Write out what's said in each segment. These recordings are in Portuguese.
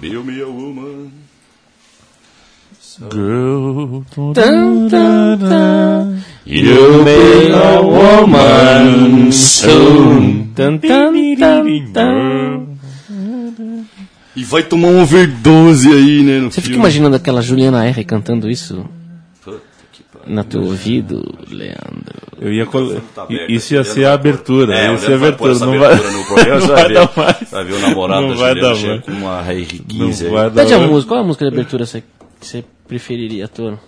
Build me a woman. Girl, Tan, tan, tan. You'll be a woman soon. Tan, tan, tan, tan. E vai tomar uma overdose aí, né? No Você fica filme. imaginando aquela Juliana R cantando isso no teu ouvido, Leandro? Eu ia col... Tá aberto Isso ia ser Leandro a vai abertura. É, ia ser a vai abertura. essa Não vai, abertura no programa, não você vai vai dar ver. mais. Vai ver o namorado Não da vai Juliana dar chega mais. com uma Não vai dar Pede a música, qual é a música de abertura você- que você preferiria, Toro?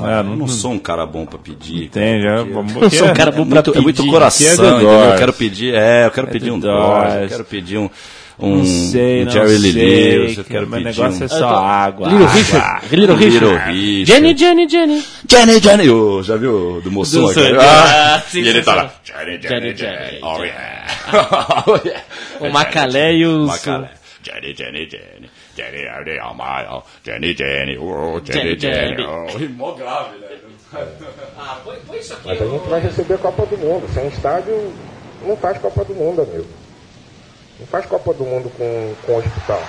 Ah, Eu não, não sou um cara bom pra pedir. tem, já. Eu sou um cara É bom pra muito, é muito pedir. coração, é? Eu quero pedir, é, eu quero pedir The um Doors, eu quero pedir um, um, Não sei, um não Jerry Lee eu que quero meu pedir negócio um... é só água. Little água. Richard. Little Richard. Richard. Jenny, Jenny, Jenny. Jenny, Jenny, ô, já viu do Mussum Do aqui? Ah, Ah, sim, e ele sim, tá lá, Jenny, Jenny, Jenny, Jenny, oh yeah. Oh, yeah. O Macalé e o... Macalé. Jenny, Jenny, Jenny, Jenny, Jenny, oh my, oh, Jenny, Jenny, oh, Jenny, Jenny, Jenny, oh. Mó grave, né? Mas a gente vai receber a Copa do Mundo. Sem estádio, não faz Copa do Mundo, amigo. Não faz Copa do Mundo com, com hospital.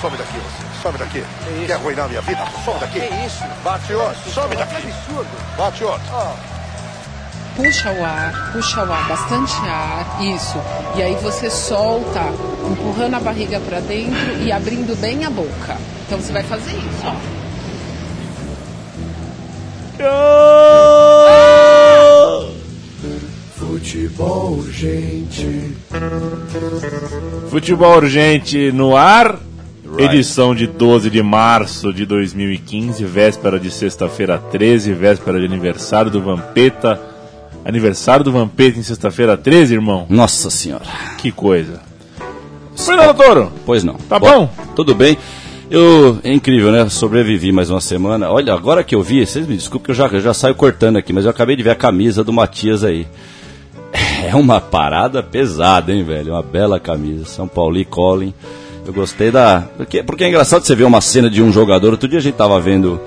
Some daqui, você. Some daqui. Quer arruinar minha vida? Some daqui. Que isso? Bate outro. Some daqui. absurdo. Bate outro. Puxa o ar, puxa o ar, bastante ar, isso. E aí você solta, empurrando a barriga para dentro e abrindo bem a boca. Então você vai fazer isso, ó. Futebol, gente. Futebol Urgente no ar. Edição de 12 de março de 2015, véspera de sexta-feira 13, véspera de aniversário do Vampeta. Aniversário do Vampeta em sexta-feira 13, irmão? Nossa senhora. Que coisa. Fernando Toro, Pois não. Tá bom. Tudo bem. Eu, é incrível, né? Sobrevivi mais uma semana. Olha, agora que eu vi, vocês me desculpem que eu já, eu já saio cortando aqui, mas eu acabei de ver a camisa do Matias aí. É uma parada pesada, hein, velho? Uma bela camisa. São Paulo e Colin. Eu gostei da. Porque, porque é engraçado você ver uma cena de um jogador. Outro dia a gente tava vendo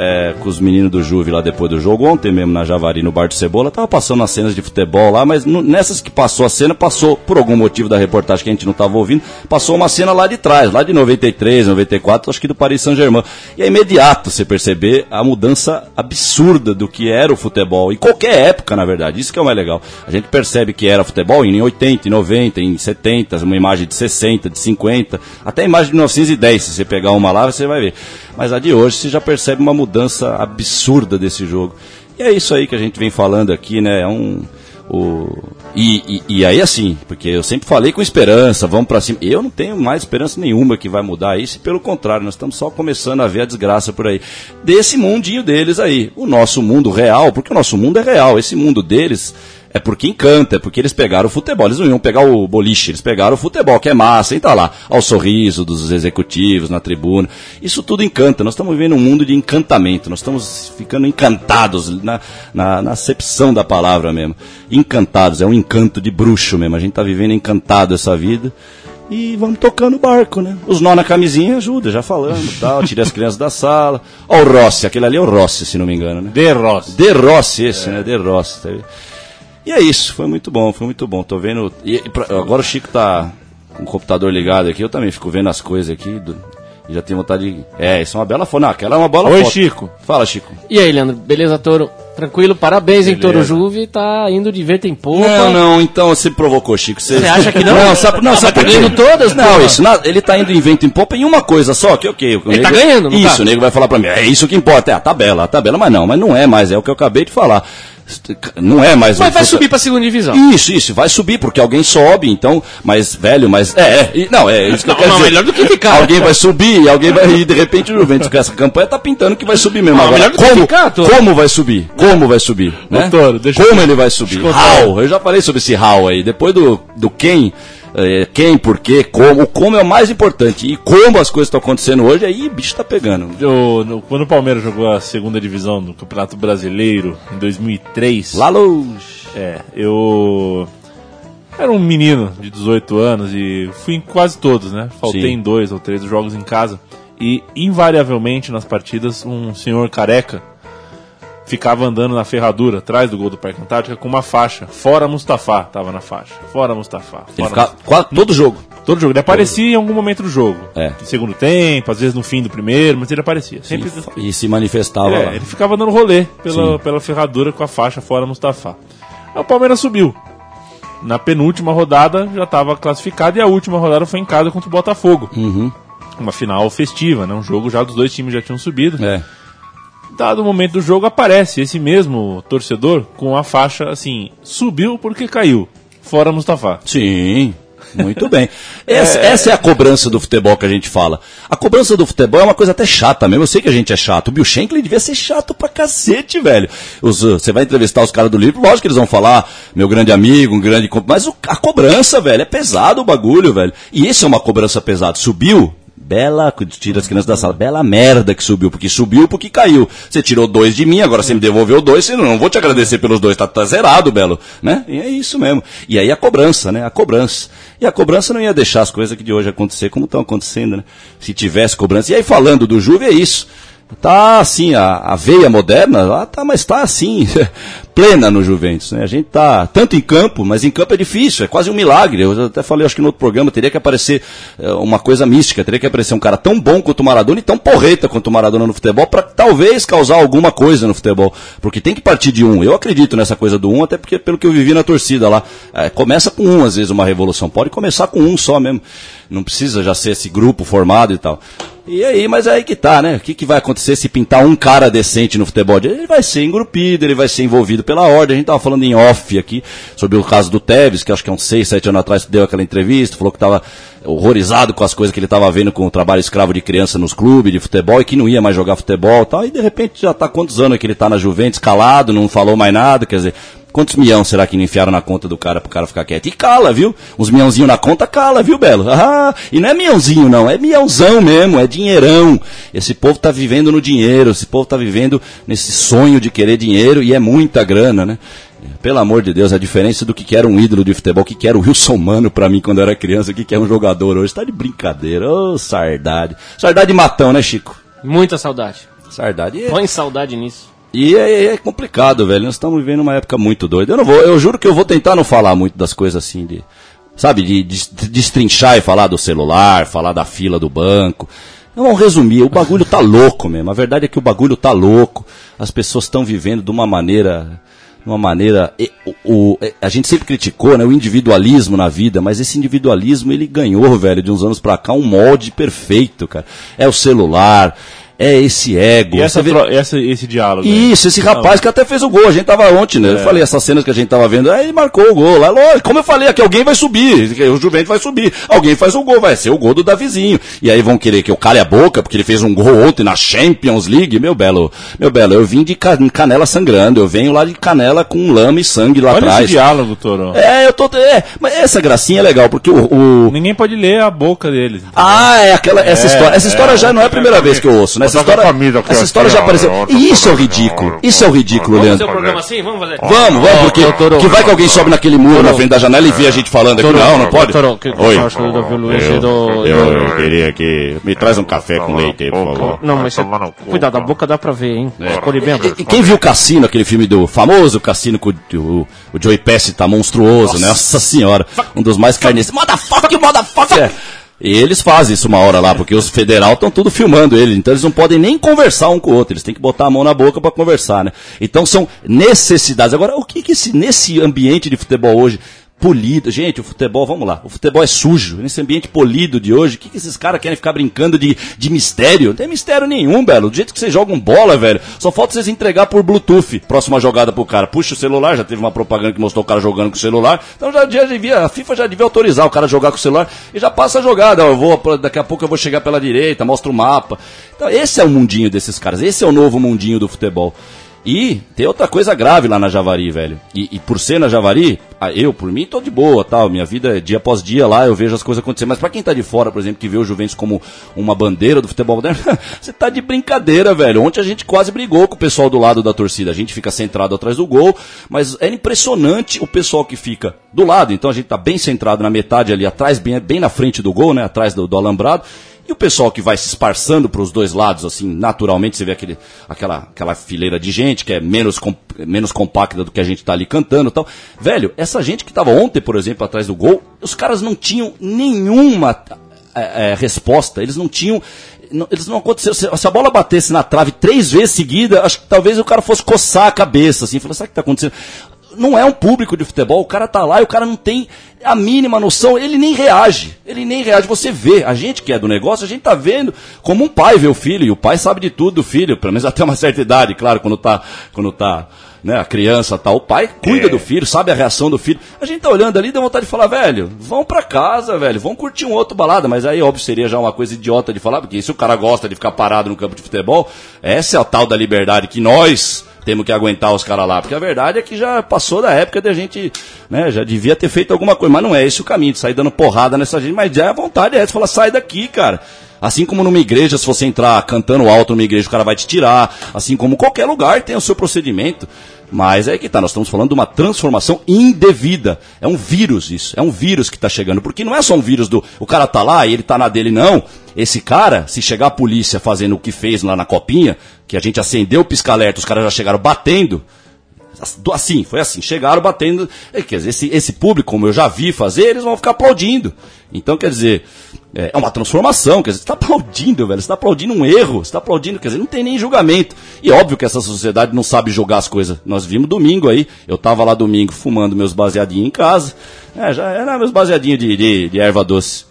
é, com os meninos do Juve lá depois do jogo, ontem mesmo na Javari, no Bar do Cebola. Tava passando as cenas de futebol lá, mas nessas que passou a cena, passou, por algum motivo da reportagem que a gente não tava ouvindo, passou uma cena lá de trás, lá de 93, 94, acho que do Paris Saint-Germain. E é imediato você perceber a mudança absurda do que era o futebol, em qualquer época, na verdade. Isso que é o mais legal. A gente percebe que era futebol em 80, em 90, em 70, uma imagem de 60, de 50, até a imagem de 1910, se você pegar uma lá, você vai ver. Mas a de hoje você já percebe uma mudança absurda desse jogo. E é isso aí que a gente vem falando aqui, né? É um. O, e, e, e aí assim, porque eu sempre falei com esperança, vamos pra cima. Eu não tenho mais esperança nenhuma que vai mudar isso, pelo contrário, nós estamos só começando a ver a desgraça por aí. Desse mundinho deles aí. O nosso mundo real, porque o nosso mundo é real, esse mundo deles é porque encanta, é porque eles pegaram o futebol. Eles não iam pegar o boliche, eles pegaram o futebol, que é massa, e tá lá, ao sorriso dos executivos na tribuna. Isso tudo encanta. Nós estamos vivendo um mundo de encantamento, nós estamos ficando encantados na, na, na acepção da palavra mesmo. Encantados, é um encanto de bruxo mesmo. A gente tá vivendo encantado essa vida. E vamos tocando o barco, né? Os nó na camisinha ajuda, já falando tal. Tira as crianças da sala. Ó, o Rossi, aquele ali é o Rossi, se não me engano, né? De Ross. De Rossi esse, né? De Rossi. Tá vendo? E é isso, foi muito bom, foi muito bom. Tô vendo. E, e pra- agora o Chico tá com o computador ligado aqui, eu também fico vendo as coisas aqui. do- e já tenho vontade de. É, isso é uma bela foto. Não, aquela é uma bola Oi, foto. Chico. Fala, Chico. E aí, Leandro, beleza, Toro? Tranquilo? Parabéns, hein, Toro. Juve, tá indo de vento em popa. Não, não, então você provocou, Chico. Você Você acha que não? Não, sabe, não, Ah, sabe tá quê? ganhando todas, Não, porra. isso, na- ele tá indo em vento em popa em uma coisa só, que ok. o Ele tá nego- ganhando, não Isso, tá? o nego vai falar pra mim, é isso que importa, é a tabela, a tabela, mas não, mas não é mais, é o que eu acabei de falar. Não é mais. Mas o vai subir pra segunda divisão. Isso, isso, vai subir, porque alguém sobe, então, mas, velho, mas, é, é, não, é isso que eu Não, quero não, dizer. melhor do que ficar. Alguém vai subir, alguém vai, e de repente o Juventus com essa campanha tá pintando que vai subir mesmo. Não, Agora, melhor do que como, ficar, Toro. como vai subir? Como vai subir? Né? Toro, deixa eu- como ele vai subir? eu. How? Eu já falei sobre esse how aí. Depois do, do quem, é, quem, por quê, como, o como é o mais importante. E como as coisas estão acontecendo hoje, aí o bicho tá pegando. Eu, no- quando o Palmeiras jogou a segunda divisão do Campeonato Brasileiro em 2003, Lá longe. é, eu era um menino de 18 anos e fui em quase todos, né? Faltei Sim. em dois ou três jogos em casa e invariavelmente nas partidas um senhor careca ficava andando na ferradura atrás do gol do Parque Antártica com uma faixa. Fora Mustafa, tava na faixa. Fora Mustafa. Fora ficava, quase, todo jogo. Todo jogo. Ele aparecia em algum momento do jogo. É. No segundo tempo, às vezes no fim do primeiro, mas ele aparecia. Sempre. E se manifestava É, lá. ele ficava dando rolê pela, Sim. pela ferradura com a faixa fora Mustafa. Aí o Palmeiras subiu. Na penúltima rodada já estava classificado e a última rodada foi em casa contra o Botafogo. Uhum. Uma final festiva, né? Um jogo já dos dois times já tinham subido. É. Dado o momento do jogo, aparece esse mesmo torcedor com a faixa assim: subiu porque caiu. Fora Mustafa. Sim. Muito bem. Essa é... essa é a cobrança do futebol que a gente fala. A cobrança do futebol é uma coisa até chata mesmo. Eu sei que a gente é chato. O Bill Shankly devia ser chato pra cacete, velho. Os, uh, você vai entrevistar os caras do livro, lógico que eles vão falar, meu grande amigo, um grande. Mas o- a cobrança, velho, é pesado o bagulho, velho. E isso é uma cobrança pesada. Subiu? Bela, tira as crianças da sala, bela merda que subiu, porque subiu porque caiu. Você tirou dois de mim, agora você me devolveu dois, eu não vou te agradecer pelos dois, tá, tá zerado, Belo, né? E é isso mesmo. E aí a cobrança, né? A cobrança. E a cobrança não ia deixar as coisas que de hoje acontecer como estão acontecendo, né? Se tivesse cobrança. E aí falando do Juve é isso. Tá assim, a, a veia moderna, lá tá, mas tá assim, plena no Juventus, né? A gente tá tanto em campo, mas em campo é difícil, é quase um milagre. Eu até falei, acho que no outro programa, teria que aparecer eh, uma coisa mística, teria que aparecer um cara tão bom quanto o Maradona e tão porreta quanto o Maradona no futebol para talvez causar alguma coisa no futebol. Porque tem que partir de um. Eu acredito nessa coisa do um, até porque pelo que eu vivi na torcida lá, eh, começa com um às vezes uma revolução, pode começar com um só mesmo. Não precisa já ser esse grupo formado e tal. E aí, mas é aí que tá, né? O que, que vai acontecer se pintar um cara decente no futebol? Ele vai ser engrupido, ele vai ser envolvido pela ordem. A gente tava falando em off aqui sobre o caso do Tevez, que acho que há uns 6, 7 anos atrás deu aquela entrevista, falou que tava horrorizado com as coisas que ele tava vendo com o trabalho escravo de criança nos clubes de futebol e que não ia mais jogar futebol e tal. E de repente já tá quantos anos que ele tá na Juventus, calado, não falou mais nada, quer dizer, Quantos milhões será que não enfiaram na conta do cara pro cara ficar quieto? E cala, viu? Uns milhãozinho na conta, cala, viu, Belo? Ah, e não é milhãozinho, não, é milhãozão mesmo, é dinheirão. Esse povo tá vivendo no dinheiro, esse povo tá vivendo nesse sonho de querer dinheiro e é muita grana, né? Pelo amor de Deus, a diferença do que era um ídolo de futebol, que era o Wilson Mano pra mim quando eu era criança, o que que é um jogador hoje, tá de brincadeira, ô sardade. Sardade matão, né, Chico? Muita saudade. Sardade. Põe saudade nisso. E é, é complicado, velho. Nós estamos vivendo uma época muito doida. Eu não vou, eu juro que eu vou tentar não falar muito das coisas assim de, sabe, de, de destrinchar e falar do celular, falar da fila do banco. Vamos resumir, o bagulho tá louco mesmo. A verdade é que o bagulho tá louco. As pessoas estão vivendo de uma maneira de uma maneira o, o- a gente sempre criticou né, o individualismo na vida, mas esse individualismo ele ganhou, velho, de uns anos pra cá um molde perfeito, cara. É o celular, é esse ego. E essa, vê- essa- esse diálogo. isso, esse rapaz que até fez o gol. A gente tava ontem, né? Eu falei essas cenas que a gente tava vendo. Aí ele marcou o gol lá. Lógico, como eu falei, aqui alguém vai subir. O Juventus vai subir. Alguém faz o gol, vai ser o gol do Davizinho. E aí vão querer que eu cale a boca, porque ele fez um gol ontem na Champions League. Meu belo, meu belo, eu vim de ca- canela sangrando. Eu venho lá de canela com lama e sangue lá Olha atrás. esse diálogo, Toro. É, eu tô. É, mas essa gracinha é legal, porque o- o, Ninguém pode ler a boca deles. ah, é aquela essa É, história. Essa é. história já não é a primeira vez que eu ouço, né? Essa história, essa história já apareceu. E isso é o ridículo. Isso é o ridículo, Vamos fazer Leandro. o programa assim? Vamos fazer. Vamos, vamos, porque Toro. que vai que alguém sobe naquele muro na frente da janela e vê a gente falando aqui. Não, não pode. Oi. do... Eu queria que me traz um café com leite aí, por favor. Não, mas você... Cuidado, a boca dá pra ver, hein? Escolhe bem a boca. E quem viu Cassino, aquele filme do famoso Cassino com o, o, o Joey Pesci tá monstruoso, né? Nossa senhora. Um dos mais carniços. Motherfucker, motherfucker! E eles fazem isso uma hora lá, porque os federal estão tudo filmando ele, então eles não podem nem conversar um com o outro, eles têm que botar a mão na boca para conversar, né? Então são necessidades. Agora, o que que esse, nesse ambiente de futebol hoje, polido, gente, o futebol, vamos lá, o futebol é sujo, nesse ambiente polido de hoje, o que que esses caras querem ficar brincando de, de mistério? Não tem mistério nenhum, velho, do jeito que vocês jogam bola, velho, só falta vocês entregar por Bluetooth, próxima jogada pro cara, puxa o celular, já teve uma propaganda que mostrou o cara jogando com o celular, então já, já devia, a FIFA já devia autorizar o cara a jogar com o celular e já passa a jogada, eu vou, daqui a pouco eu vou chegar pela direita, mostra o mapa, então esse é o mundinho desses caras, esse é o novo mundinho do futebol. E tem outra coisa grave lá na Javari, velho. E, e por ser na Javari, eu, por mim, tô de boa, tal. Minha vida é dia após dia lá, eu vejo as coisas acontecer. Mas pra quem tá de fora, por exemplo, que vê o Juventus como uma bandeira do futebol moderno, você tá de brincadeira, velho. Ontem a gente quase brigou com o pessoal do lado da torcida. A gente fica centrado atrás do gol, mas é impressionante o pessoal que fica do lado. Então a gente tá bem centrado na metade ali, atrás, bem, bem na frente do gol, né? Atrás do, do alambrado. E o pessoal que vai se esparçando para os dois lados, assim, naturalmente, você vê aquele, aquela, aquela fileira de gente que é menos, com, menos compacta do que a gente tá ali cantando e tal. Velho, essa gente que tava ontem, por exemplo, atrás do gol, os caras não tinham nenhuma é, é, resposta, eles não tinham. não- eles não aconteceram. Se, se a bola batesse na trave três vezes seguida, acho que talvez o cara fosse coçar a cabeça, assim, falar, sabe o que tá acontecendo? Não é um público de futebol, o cara tá lá e o cara não tem a mínima noção, ele nem reage. Ele nem reage. Você vê, a gente que é do negócio, a gente tá vendo como um pai vê o filho, e o pai sabe de tudo do filho, pelo menos até uma certa idade, claro, quando tá, quando tá, né, a criança tá, o pai cuida do filho, sabe a reação do filho. A gente tá olhando ali, dá vontade de falar, velho, vão pra casa, velho, vão curtir um outro balada, mas aí, óbvio, seria já uma coisa idiota de falar, porque se o cara gosta de ficar parado no campo de futebol, essa é a tal da liberdade que nós temos que aguentar os caras lá, porque a verdade é que já passou da época de a gente, né, já devia ter feito alguma coisa, mas não é esse o caminho, de sair dando porrada nessa gente, mas já a vontade é essa, falar, sai daqui, cara. Assim como numa igreja, se você entrar cantando alto numa igreja, o cara vai te tirar, assim como qualquer lugar tem o seu procedimento. Mas é que tá, nós estamos falando de uma transformação indevida. É um vírus isso, é um vírus que está chegando, porque não é só um vírus do o cara tá lá e ele tá na dele, não. Esse cara, se chegar a polícia fazendo o que fez lá na copinha, que a gente acendeu o pisca-alerta, os caras já chegaram batendo, Assim, foi assim, chegaram batendo. é, Quer dizer, esse, esse público, como eu já vi fazer, eles vão ficar aplaudindo. Então, quer dizer, é é uma transformação, quer dizer, você está aplaudindo, velho, você está aplaudindo um erro, você está aplaudindo, quer dizer, não tem nem julgamento. E óbvio que essa sociedade não sabe julgar as coisas. Nós vimos domingo aí, eu tava lá domingo fumando meus baseadinhos em casa, é, já era meus baseadinhos de, de, de erva doce.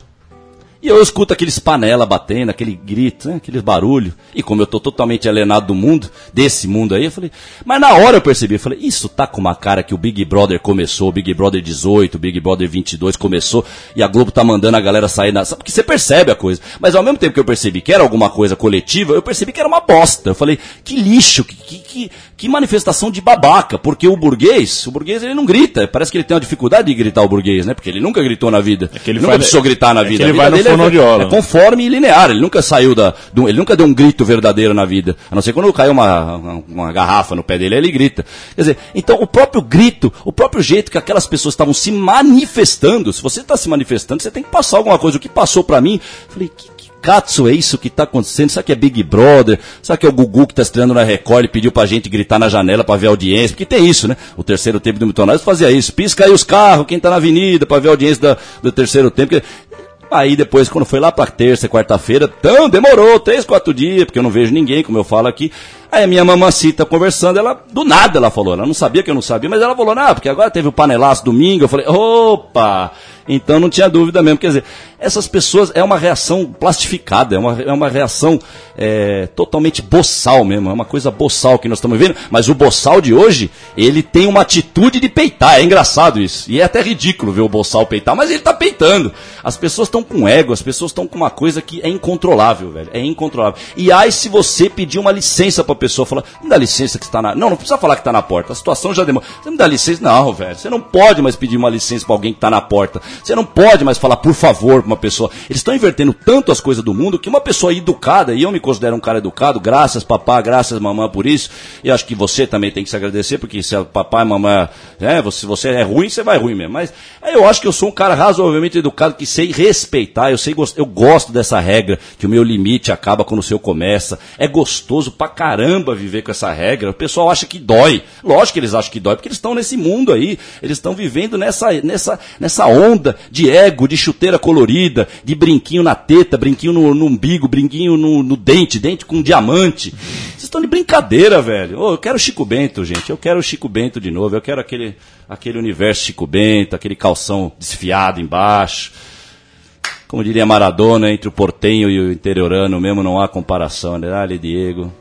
E eu escuto aqueles panela batendo, aquele grito, né, aqueles barulho. E como eu tô totalmente alienado do mundo, desse mundo aí, eu falei. Mas na hora eu percebi, eu falei, isso tá com uma cara que o Big Brother começou, o Big Brother 18, o Big Brother 22 começou, e a Globo tá mandando a galera sair na. Porque você percebe a coisa. Mas ao mesmo tempo que eu percebi que era alguma coisa coletiva, eu percebi que era uma bosta. Eu falei, que lixo, que, que, que, que manifestação de babaca. Porque o burguês, o burguês ele não grita. Parece que ele tem uma dificuldade de gritar o burguês, né? Porque ele nunca gritou na vida. que ele nunca vai- precisou gritar na é vida. ele vai no é- é conforme e linear. Ele nunca saiu da. do- ele nunca deu um grito verdadeiro na vida. A não ser quando caiu uma, uma, uma garrafa no pé dele, ele grita. Quer dizer, então o próprio grito, o próprio jeito que aquelas pessoas estavam se manifestando, se você está se manifestando, você tem que passar alguma coisa. O que passou para mim, falei, que, que Katsu é isso que está acontecendo? Será que é Big Brother? Será que é o Gugu que está estreando na Record e pediu pra gente gritar na janela para ver a audiência? Porque tem isso, né? O terceiro tempo do Miltonários fazia isso. Pisca aí os carros, quem tá na avenida, para ver a audiência da- do terceiro tempo. Aí depois, quando foi lá pra terça, quarta-feira, então demorou três, quatro dias, porque eu não vejo ninguém, como eu falo aqui. Aí a minha mamacita conversando, ela, do nada ela falou, ela não sabia que eu não sabia, mas ela falou, não, porque agora teve o panelaço domingo, eu falei, opa! Então não tinha dúvida mesmo, quer dizer, essas pessoas, é uma reação plastificada, é uma, é uma reação é, totalmente boçal mesmo, é uma coisa boçal que nós estamos vendo, mas o boçal de hoje, ele tem uma atitude de peitar, é engraçado isso, e é até ridículo ver o boçal peitar, mas ele tá peitando. As pessoas estão com ego, as pessoas estão com uma coisa que é incontrolável, velho, é incontrolável. E aí se você pedir uma licença pra pessoa, falar, me dá licença que está na... Não, não precisa falar que está na porta, a situação já demora. Você me dá licença? Não, velho, você não pode mais pedir uma licença pra alguém que está na porta. Você não pode mais falar por favor pra uma pessoa. Eles estão invertendo tanto as coisas do mundo que uma pessoa educada, e eu me considero um cara educado, graças papá, graças mamãe por isso, e acho que você também tem que se agradecer, porque se a papai e mamãe, é, você, você é ruim, você vai ruim mesmo. Mas aí eu acho que eu sou um cara razoavelmente educado, que sei respeitar, eu sei, eu gosto dessa regra, que o meu limite acaba quando o seu começa. É gostoso pra caramba viver com essa regra. O pessoal acha que dói. Lógico que eles acham que dói, porque eles estão nesse mundo aí. Eles estão vivendo nessa, nessa, nessa onda de ego, de chuteira colorida, de brinquinho na teta, brinquinho no, no umbigo, brinquinho no, no dente, dente com diamante. Vocês estão de brincadeira, velho. Ô, eu quero Chico Bento, gente. Eu quero Chico Bento de novo. Eu quero aquele, aquele universo Chico Bento, aquele calção desfiado embaixo. Como diria Maradona, entre o portenho e o interiorano mesmo não há comparação, né? Dale, Diego.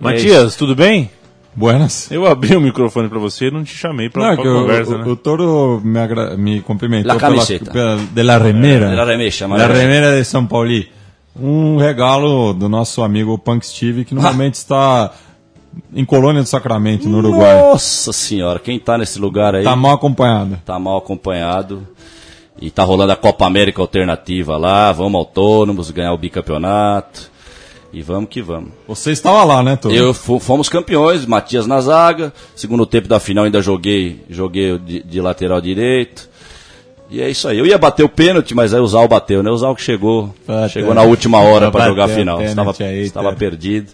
Matias, tudo bem? Buenas. Eu abri o microfone pra você e não te chamei que o, conversa, o, né? o Toro me, agra- me cumprimentou La camiseta. pela, de la remera. de la remexa, La remera de São Paulo. Um regalo do nosso amigo Punk Steve, que no Ah. momento está em Colônia do Sacramento, no Uruguai. Nossa senhora, quem tá nesse lugar aí Tá mal acompanhado. tá mal acompanhado. E tá rolando a Copa América Alternativa lá, vamos autônomos, ganhar o bicampeonato. E vamos que vamos. Você estava lá, né, Toro? Eu fomos campeões, Matias na zaga. Segundo tempo da final ainda joguei, joguei de, de lateral direito. E é isso aí. Eu ia bater o pênalti, mas aí o Zal bateu, né? O Zal que chegou, Puta, chegou na última hora para bateu jogar a final. Estava, aí, estava perdido.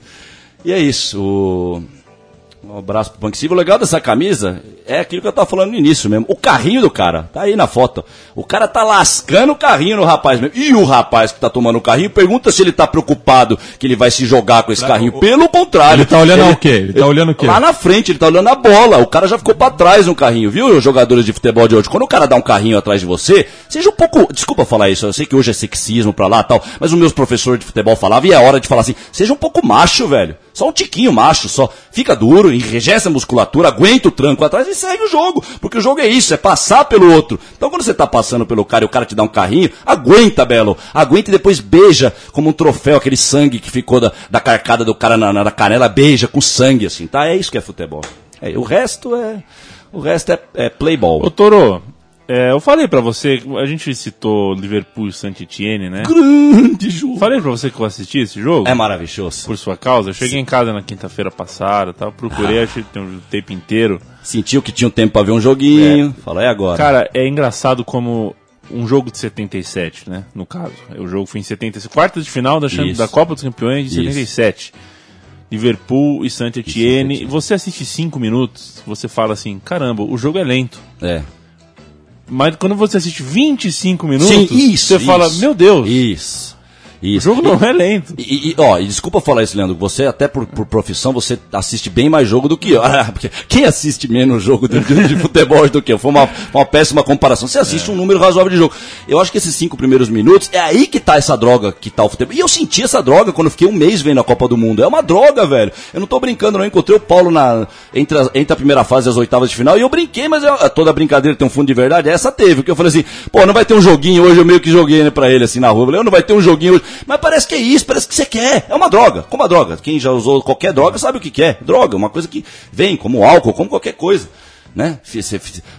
E é isso. o- Um abraço pro Punk Silva. O legal dessa camisa é aquilo que eu tava falando no início mesmo. O carrinho do cara, tá aí na foto. O cara tá lascando o carrinho no rapaz mesmo. E o rapaz que tá tomando o carrinho pergunta se ele tá preocupado que ele vai se jogar com esse carrinho. Pelo contrário. Ele tá olhando ao quê? Ele tá olhando o quê? Lá na frente, ele tá olhando a bola. O cara já ficou pra trás no carrinho, viu, os jogadores de futebol de hoje? Quando o cara dá um carrinho atrás de você, seja um pouco. Desculpa falar isso, eu sei que hoje é sexismo pra lá e tal, mas os meus professores de futebol falavam, e é hora de falar assim: seja um pouco macho, velho. Só um tiquinho macho, só. Fica duro, enrijece a musculatura, aguenta o tranco atrás e segue o jogo. Porque o jogo é isso, é passar pelo outro. Então quando você tá passando pelo cara e o cara te dá um carrinho, aguenta, Belo. Aguenta e depois beija como um troféu, aquele sangue que ficou da, da carcada do cara na, na canela, beija com sangue, assim, tá? É isso que é futebol. É, o resto é. O resto é, é playball. Ô, Toro, é, eu falei pra você, a gente citou Liverpool e Saint-Etienne, né? Grande jogo. Falei pra você que eu assisti esse jogo. É maravilhoso. Por sua causa. Eu cheguei em casa na quinta-feira passada, tal, procurei, achei que tem um tempo inteiro. Sentiu que tinha um tempo pra ver um joguinho. Fala, é agora. Cara, é engraçado como um jogo de 77, né? No caso. O jogo foi em 77. Quartas de final da, Champions- da Copa dos Campeões de Isso. 77. Liverpool e Saint-Etienne. Você assiste cinco minutos, você fala assim, caramba, o jogo é lento. É. Mas quando você assiste 25 minutos, Sim, isso. você isso. fala, meu Deus, Isso. O Isso. jogo não é lento. E, e, ó, e desculpa falar isso, Leandro. Você, até por, por profissão, você assiste bem mais jogo do que eu. Ah, porque quem assiste menos jogo de, de- futebol do que eu? Foi uma, uma péssima comparação. Você assiste um número razoável de jogo. Eu acho que esses cinco primeiros minutos é aí que tá essa droga que tá o futebol. E eu senti essa droga quando eu fiquei um mês vendo a Copa do Mundo. É uma droga, velho. Eu não tô brincando, não. Eu encontrei o Paulo na, entre, a, entre a primeira fase e as oitavas de final. E eu brinquei, mas eu- toda brincadeira tem um fundo de verdade. Essa teve. Porque eu falei assim, pô, não vai ter um joguinho hoje. Eu meio que joguei né, pra ele assim na rua. Eu falei, "Eu não vai ter um joguinho hoje. Mas parece que é isso, parece que você quer. É uma droga. Como a droga. Quem já usou qualquer droga sabe o que que é. Droga, uma coisa que vem, como álcool, como qualquer coisa. Né?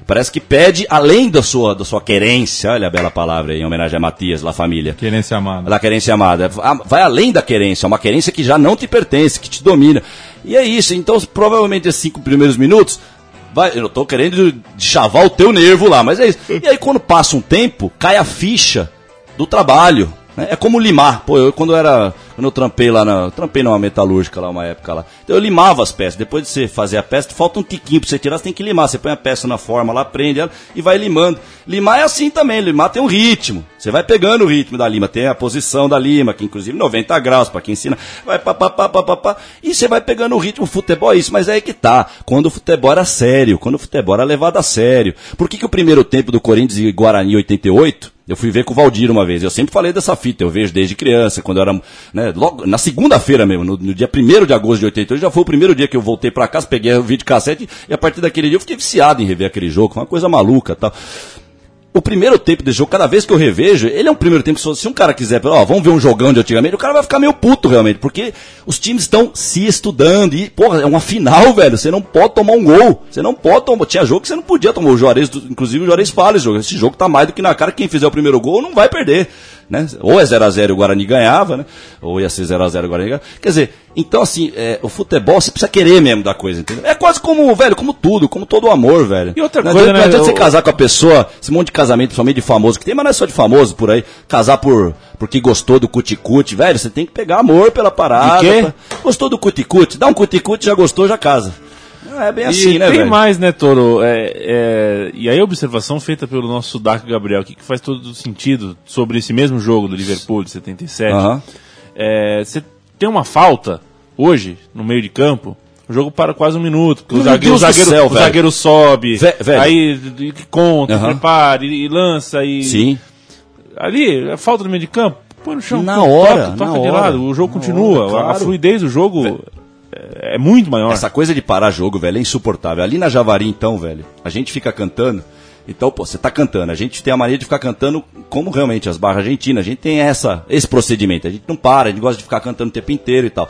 Parece que pede além da sua, da sua querência. Olha a bela palavra aí, em homenagem a Matias, La Família. Querência amada. Da querência amada. Ah, Vai além da querência, é uma querência que já não te pertence, que te domina. E é isso, então provavelmente esses cinco primeiros minutos, vai, eu tô querendo chavar o teu nervo lá, mas é isso. E aí quando passa um tempo, cai a ficha do trabalho. Né? É como limar. Pô, eu quando eu era. Quando eu trampei lá na. Trampei numa metalúrgica lá uma época lá. Então eu limava as peças. Depois de você fazer a peça, falta um tiquinho pra você tirar, você tem que limar. Você põe a peça na forma lá, prende ela e vai limando. Limar é assim também, limar tem um ritmo. Você vai pegando o ritmo da lima, tem a posição da lima, que inclusive 90 graus para quem ensina. Vai pá, pá, pá, pá, pá, pá, e você vai pegando o ritmo. O futebol é isso, mas é aí que tá. Quando o futebol era sério, quando o futebol era levado a sério. Por que, que o primeiro tempo do Corinthians e Guarani 88 eu fui ver com o Valdir uma vez. Eu sempre falei dessa fita, eu vejo desde criança, quando eu era. Né, logo, na segunda-feira mesmo, no, no dia 1 de agosto de 88, já foi o primeiro dia que eu voltei pra casa, peguei o vídeo cassete e a partir daquele dia eu fiquei viciado em rever aquele jogo, uma coisa maluca tal. O primeiro tempo desse jogo, cada vez que eu revejo, ele é um primeiro tempo. Se um cara quiser, ó, vamos ver um jogão de antigamente, o cara vai ficar meio puto realmente, porque os times estão se estudando e, porra, é uma final, velho. Você não pode tomar um gol. Você não pode tomar. Tinha jogo que você não podia tomar. O Juarez, inclusive o Juarez fala esse jogo. Esse jogo tá mais do que na cara. Quem fizer o primeiro gol não vai perder. Né? Ou é 0x0 e o Guarani ganhava, né? Ou ia ser 0x0 e o Guarani ganhava. Quer dizer, então assim, é, o futebol você precisa querer mesmo da coisa, entendeu? É quase como, velho, como tudo, como todo amor, velho. E outra não coisa, adianta, né, não adianta você casar com a pessoa, esse monte de casamento, principalmente de famoso que tem, mas não é só de famoso por aí. Casar por porque gostou do cuticute, velho, você tem que pegar amor pela parada. De quê? pra- Gostou do cuticute? Dá um cuticute, já gostou, já casa. É bem assim, e né, tem velho? mais, né, Toro? É, é, e aí a observação feita pelo nosso Sudaco Gabriel aqui, que faz todo sentido sobre esse mesmo jogo do Liverpool de 77. Aham. É, Você tem uma falta hoje, no meio de campo, o jogo para quase um minuto. porque O zagueiro, o zagueiro, céu, o zagueiro sobe, Vé- aí d- conta, prepara e, e lança. E... Sim. Ali, a falta no meio de campo, põe no chão. Na toca, hora, toca na de hora. lado. O jogo continua. hora, a- A claro. fluidez do jogo é, muito maior. Essa coisa de parar jogo, velho, é insuportável. Ali na Javari, então, velho, a gente fica cantando. Então, pô, você tá cantando. A gente tem a mania de ficar cantando como realmente as barras argentinas. A gente tem essa, esse procedimento. A gente não para, a gente gosta de ficar cantando o tempo inteiro e tal.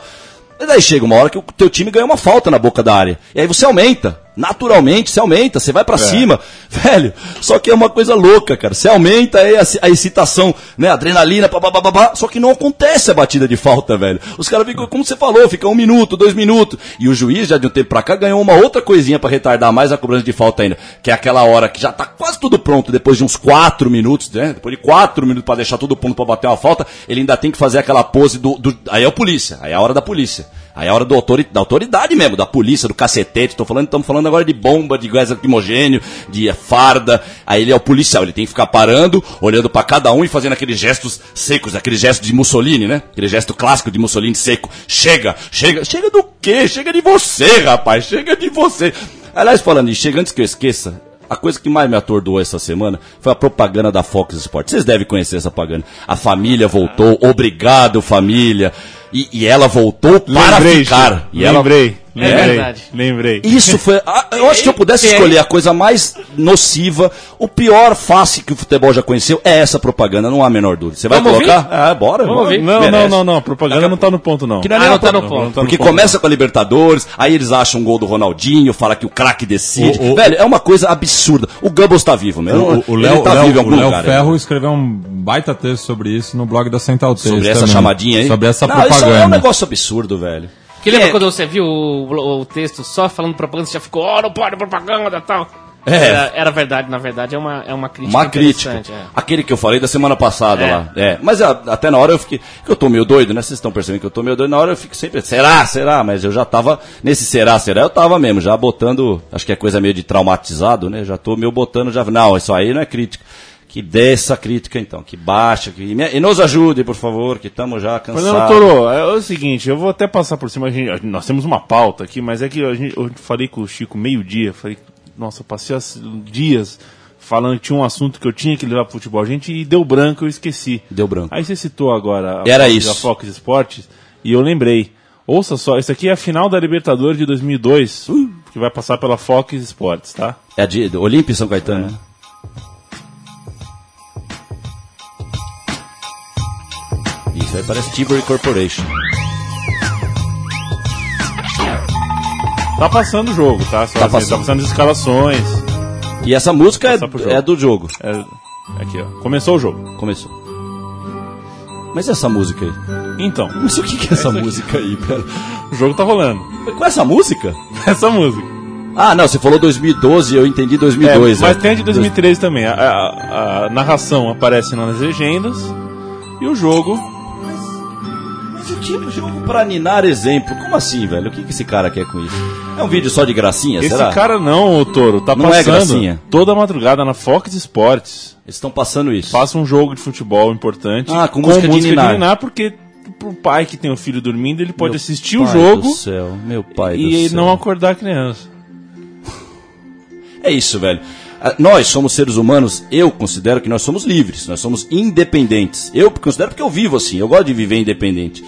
Mas aí chega uma hora que o teu time ganha uma falta na boca da área. E aí você aumenta. Naturalmente, você aumenta, você vai pra cima. Velho, só que é uma coisa louca, cara. Você aumenta aí a, a excitação, né? Adrenalina, papapá, só que não acontece a batida de falta, velho. Os caras ficam, como você falou, fica um minuto, dois minutos. E o juiz, já de um tempo pra cá, ganhou uma outra coisinha pra retardar mais a cobrança de falta ainda. Que é aquela hora que já tá quase tudo pronto, depois de uns quatro minutos, né? Depois de quatro minutos pra deixar tudo pronto pra bater uma falta, ele ainda tem que fazer aquela pose do. do aí é o polícia, aí é a hora da polícia. Aí é a hora do autori, da autoridade mesmo, da polícia, do cacetete. Tô falando, estamos falando agora de bomba, de gás lacrimogênio, de farda. Aí ele é o policial, ele tem que ficar parando, olhando pra cada um e fazendo aqueles gestos secos, aquele gesto de Mussolini, né? Aquele gesto clássico de Mussolini seco. Chega, chega, chega do quê? Chega de você, rapaz, chega de você. Aliás, falando em chega, antes que eu esqueça, a coisa que mais me atordoou essa semana foi a propaganda da Fox Sports. Vocês devem conhecer essa propaganda. A família voltou, obrigado família. E, e ela voltou para Lembrei, ficar. E ela lembrei, É lembrei, verdade. lembrei. isso foi. ah, Eu acho que se eu pudesse escolher a coisa mais nociva, o pior face que o futebol já conheceu é essa propaganda, não há a menor dúvida. Você vai Vamos colocar? Ah, bora. Vamos ouvir. Não, não, não, não, a propaganda não tá no ponto, não. Que não é Ah, não tá no ponto. Não tá Porque ponto, começa com a Libertadores, aí eles acham um gol do Ronaldinho, fala que o craque decide. O- o- Velho, é uma coisa absurda. O Goebbels tá vivo, meu. O, o Léo, tá Léo- vivo em o algum Léo lugar. Ferro escreveu um baita texto sobre isso no blog da Central Texto. Sobre essa também. chamadinha aí? Sobre essa não, propaganda. Isso é um negócio absurdo, velho. Que lembra É. quando você viu o, o texto só falando propaganda, você já ficou, oh, não pode propaganda e tal. É. Era, era verdade, na verdade, é uma, é uma crítica Uma crítica. é. Aquele que eu falei da semana passada É. lá. É. Mas a- até na hora eu fiquei. Que eu tô meio doido, né? Vocês estão percebendo que eu tô meio doido. Na hora eu fico sempre. Será? Será? Mas eu já tava. Nesse será, será, eu tava mesmo, já botando. Acho que é coisa meio de traumatizado, né? Já tô meio botando já. Não, isso aí não é crítica. Que dê essa crítica então, que baixa, que. E nos ajude, por favor, que estamos já cansados. Fernando Toro, é o seguinte, eu vou até passar por cima, a gente- nós temos uma pauta aqui, mas é que a gente, eu falei com o Chico meio-dia, falei, nossa, eu passei as- dias falando que tinha um assunto que eu tinha que levar pro futebol, a gente e deu branco, eu esqueci. Deu branco. Aí você citou agora a Era Fox, isso. a Fox Sports, e eu lembrei. Ouça só, isso aqui é a final da Libertadores de 2002, que vai passar pela Fox Sports, tá? É a de Olímpia e São Caetano, né? Isso aí parece Tiburi Corporation. Tá passando o jogo, tá? Só Tá assim, passando. tá passando as escalações. E essa música jogo. é, é do jogo. É, aqui, ó. Começou o jogo. Começou. Mas e essa música aí? Então, Mas o que, que é essa música aí, pera? o jogo tá rolando. Mas Com essa música? Essa música. Ah, não, você falou 2012, eu entendi 2002. É, mas né? tem a de 2013 também. A, a- a narração aparece nas legendas e o jogo. O que jogo pra ninar exemplo? Como assim, velho? O que, que esse cara quer com isso? É um vídeo só de gracinha, Esse será? cara não, ô Toro, tá Não é passando gracinha. toda madrugada na Fox Sports. Eles estão passando isso. Passa um jogo de futebol importante Ah, com música de ninar. porque pro pai que tem o filho dormindo, ele pode Meu assistir o jogo do céu, meu pai e céu. não acordar a criança. É isso, velho. Ah, Nós somos seres humanos, eu considero que nós somos livres, nós somos independentes. Eu considero porque eu vivo assim, eu gosto de viver independente.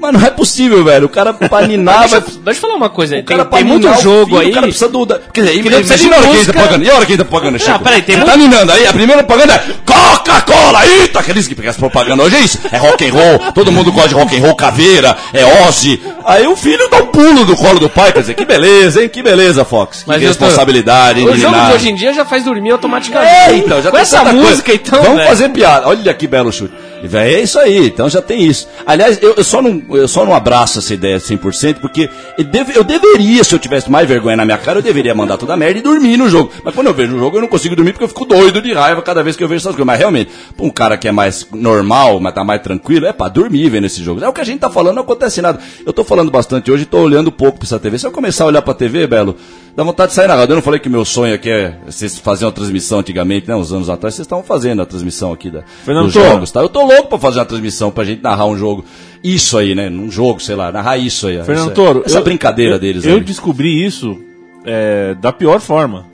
Mas não é possível, velho. O cara pra ninar Deixa, vai. deixa eu falar uma coisa, O tem, cara tem muito jogo aí. O cara precisa do. da- Quer dizer, Que imagina precisa de a hora que ele tá pagando. E a hora que ele tá pagando, Chico? peraí, tem Você mu- tá ninando aí, a primeira propaganda é Coca-Cola, eita! Aqueles que pegam as propagandas hoje é isso. É rock and roll, todo mundo gosta de rock and roll, caveira, é Ozzy. Aí o filho dá um pulo do colo do pai, quer dizer, que beleza, hein? Que beleza, Fox. Que Mas, responsabilidade, hein? O jogo de hoje em dia já faz dormir automaticamente. É, então, já Com essa música, coisa. então. Vamos velho. fazer piada. Olha que belo chute. É isso aí, então já tem isso. Aliás, eu, eu só, não, eu só não abraço essa ideia 100%, porque eu, deve- eu deveria, se eu tivesse mais vergonha na minha cara, eu deveria mandar toda a merda e dormir no jogo. Mas quando eu vejo o jogo, eu não consigo dormir porque eu fico doido de raiva cada vez que eu vejo essas coisas. Mas realmente, pra um cara que é mais normal, mas tá mais tranquilo, é pra dormir vendo esse jogo. É o que a gente tá falando, não acontece nada. Eu tô falando bastante hoje e tô olhando pouco pra essa TV. Se eu começar a olhar pra TV, Belo, dá vontade de sair na rádio. Eu não falei que meu sonho aqui é vocês faziam uma transmissão antigamente, né? Uns anos atrás, vocês estavam fazendo a transmissão aqui da, Fernando dos jogos, tá? Eu tô louco pra fazer uma transmissão pra gente narrar um jogo. Isso aí, né? Num jogo, sei lá, narrar isso aí. Fernando Isso aí. Toro, Essa eu- brincadeira eu, deles Eu aí. descobri isso é, da pior forma.